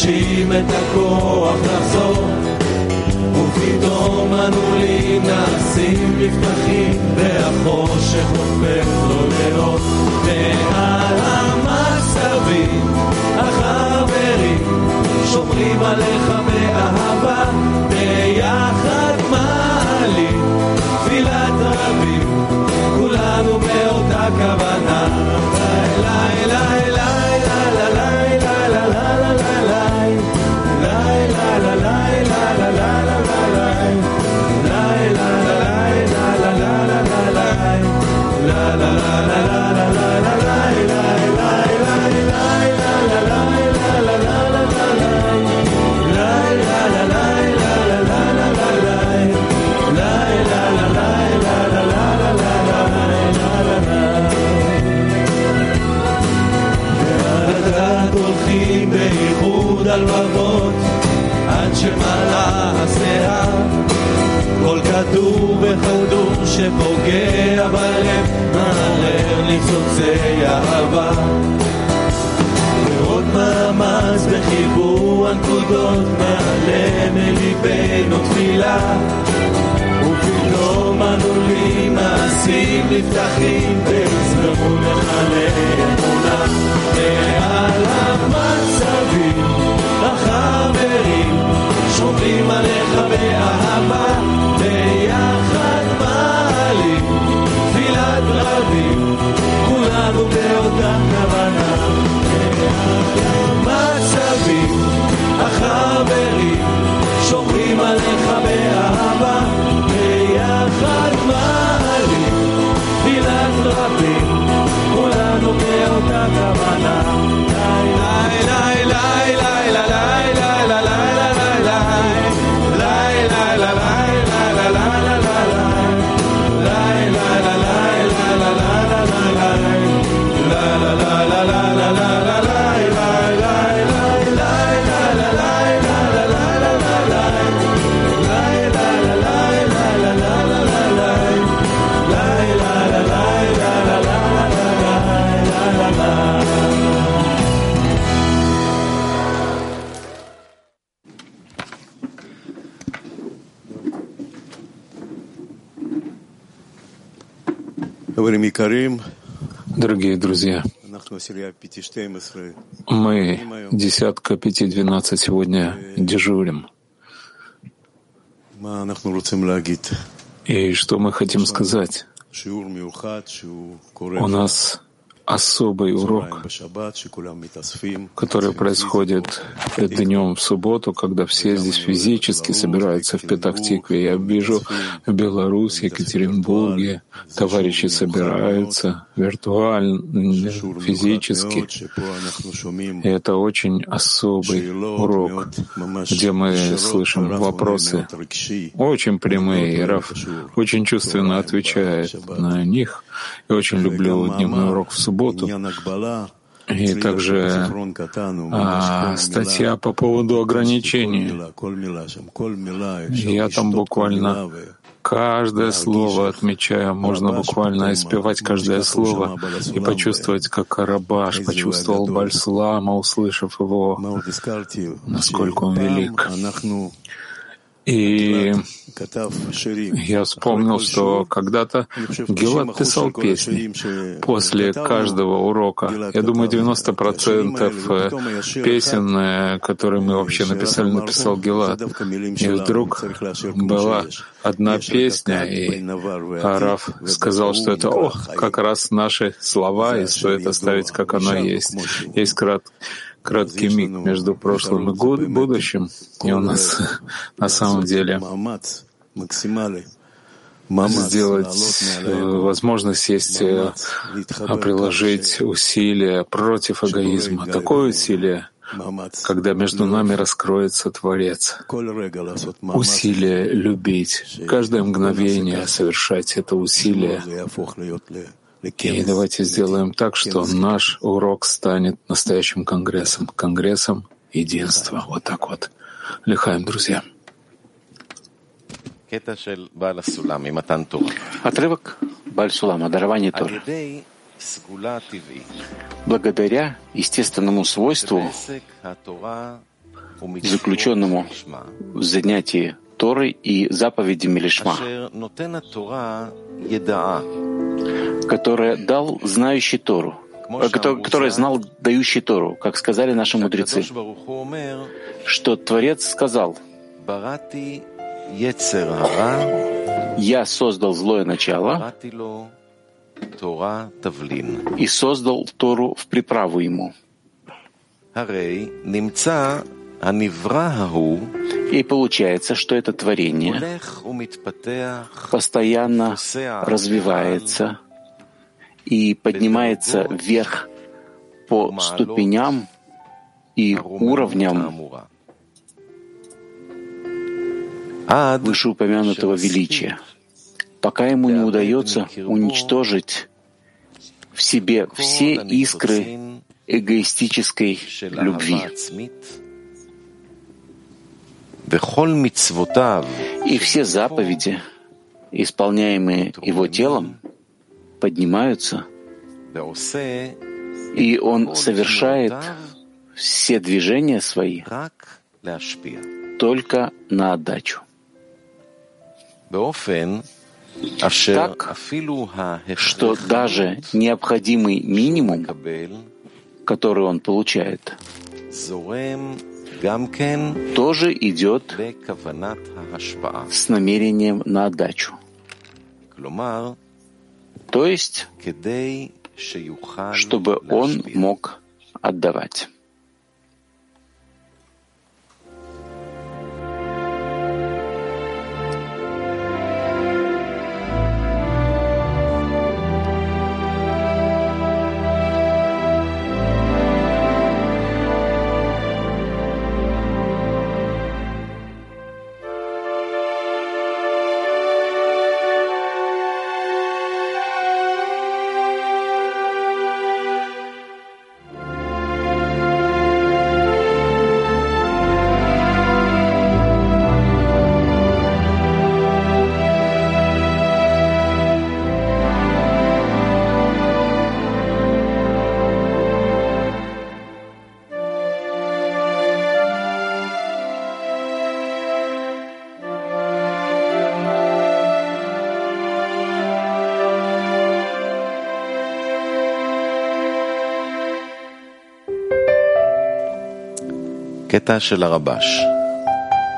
ודורשים את הכוח לחזור. ופתאום הנעולים נעשים מבטחים, והחושך הופך לו לאות. מעל המצבים, החברים, שומרים עליך באהבה, ביחד מעלים, תפילת רבים, כולנו באותה כוונה. הלבבות עד שמלאה השיער כל כדור וכדור שפוגע בלב מערער ניצוצי אהבה. ועוד מאמץ בחיבור הנקודות מעלה מליבנו תפילה. ופתאום הנעולים מעשים נפתחים Дорогие друзья, мы десятка пяти двенадцать сегодня дежурим. И что мы хотим сказать? У нас особый урок, который происходит днем в субботу, когда все здесь физически собираются в Петахтикве. Я вижу в Беларуси, Екатеринбурге товарищи собираются виртуально, физически. И это очень особый урок, где мы слышим вопросы. Очень прямые, и Раф очень чувственно отвечает на них — я очень люблю дневной урок в субботу. И также а, статья по поводу ограничений. Я там буквально каждое слово отмечаю, можно буквально испевать каждое слово и почувствовать, как арабаш почувствовал Бальслама, услышав его, насколько он велик. И я вспомнил, что когда-то Гилат писал песни после каждого урока. Я думаю, 90% э, песен, э, которые мы вообще написали, написал Гилат. И вдруг была одна песня, и Араф сказал, что это о, как раз наши слова, и стоит оставить, как оно есть. Есть краткое краткий миг между прошлым и будущим, и у нас на самом деле сделать э, возможность есть э, приложить усилия против эгоизма. Такое усилие, когда между нами раскроется Творец. Усилие любить. Каждое мгновение совершать это усилие, и давайте сделаем так, что наш урок станет настоящим конгрессом, конгрессом единства. Вот так вот. Лихаем, друзья. Отрывок. Бальсулама, дарование Тора. Благодаря естественному свойству, заключенному в занятии Торы и заповедями Лишма, которое дал знающий Тору, который знал дающий Тору, как сказали наши мудрецы, что Творец сказал, «Я создал злое начало и создал Тору в приправу ему». И получается, что это творение постоянно развивается и поднимается вверх по ступеням и уровням. Вышеупомянутого величия, пока ему не удается уничтожить в себе все искры эгоистической любви. И все заповеди, исполняемые его телом, поднимаются, и он совершает все движения свои только на отдачу. Так, что даже необходимый минимум, который он получает, тоже идет с намерением на отдачу. То есть, чтобы он мог отдавать.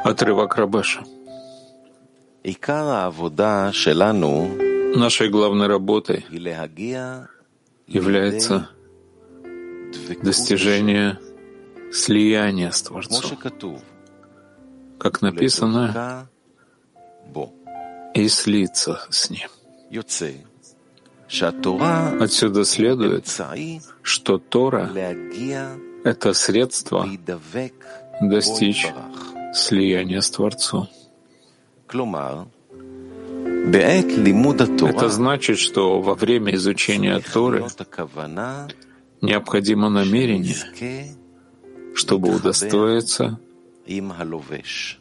Отрывок Рабаша. Нашей главной работой является достижение слияния с Творцом, как написано, и слиться с Ним. Отсюда следует, что Тора — это средство достичь слияния с Творцом. Это значит, что во время изучения Торы необходимо намерение, чтобы удостоиться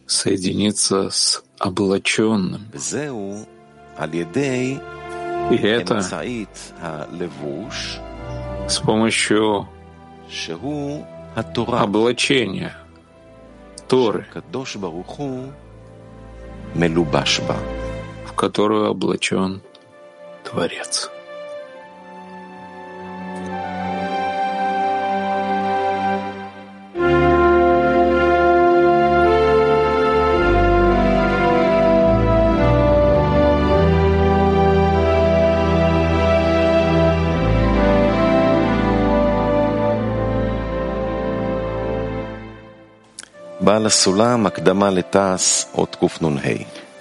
соединиться с облаченным. И это с помощью облачения Торы, в которую облачен Творец.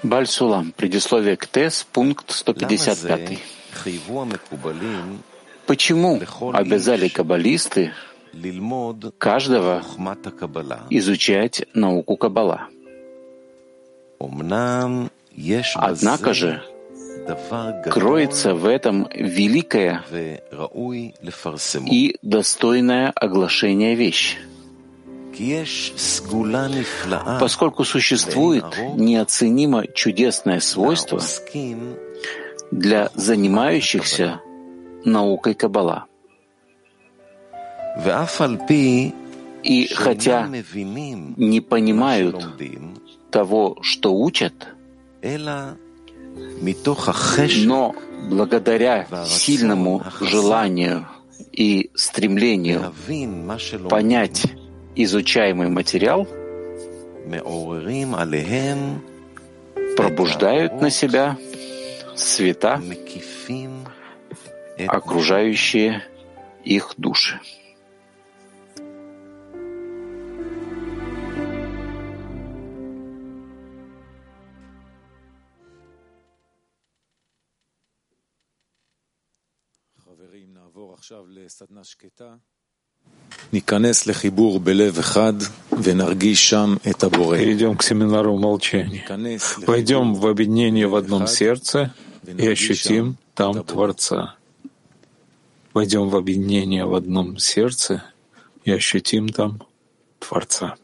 Баль Сулам, предисловие к ТЭС, пункт 155. Почему обязали каббалисты каждого изучать науку Каббала? Однако же кроется в этом великая и достойная оглашения вещь поскольку существует неоценимо чудесное свойство, для занимающихся наукой Каббала. И хотя не понимают того, что учат, но благодаря сильному желанию и стремлению понять изучаемый материал, пробуждают на себя света, окружающие их души. Перейдем к семинару молчания. Пойдем в объединение в одном сердце и ощутим там Творца. Войдем в объединение в одном сердце и ощутим там Творца.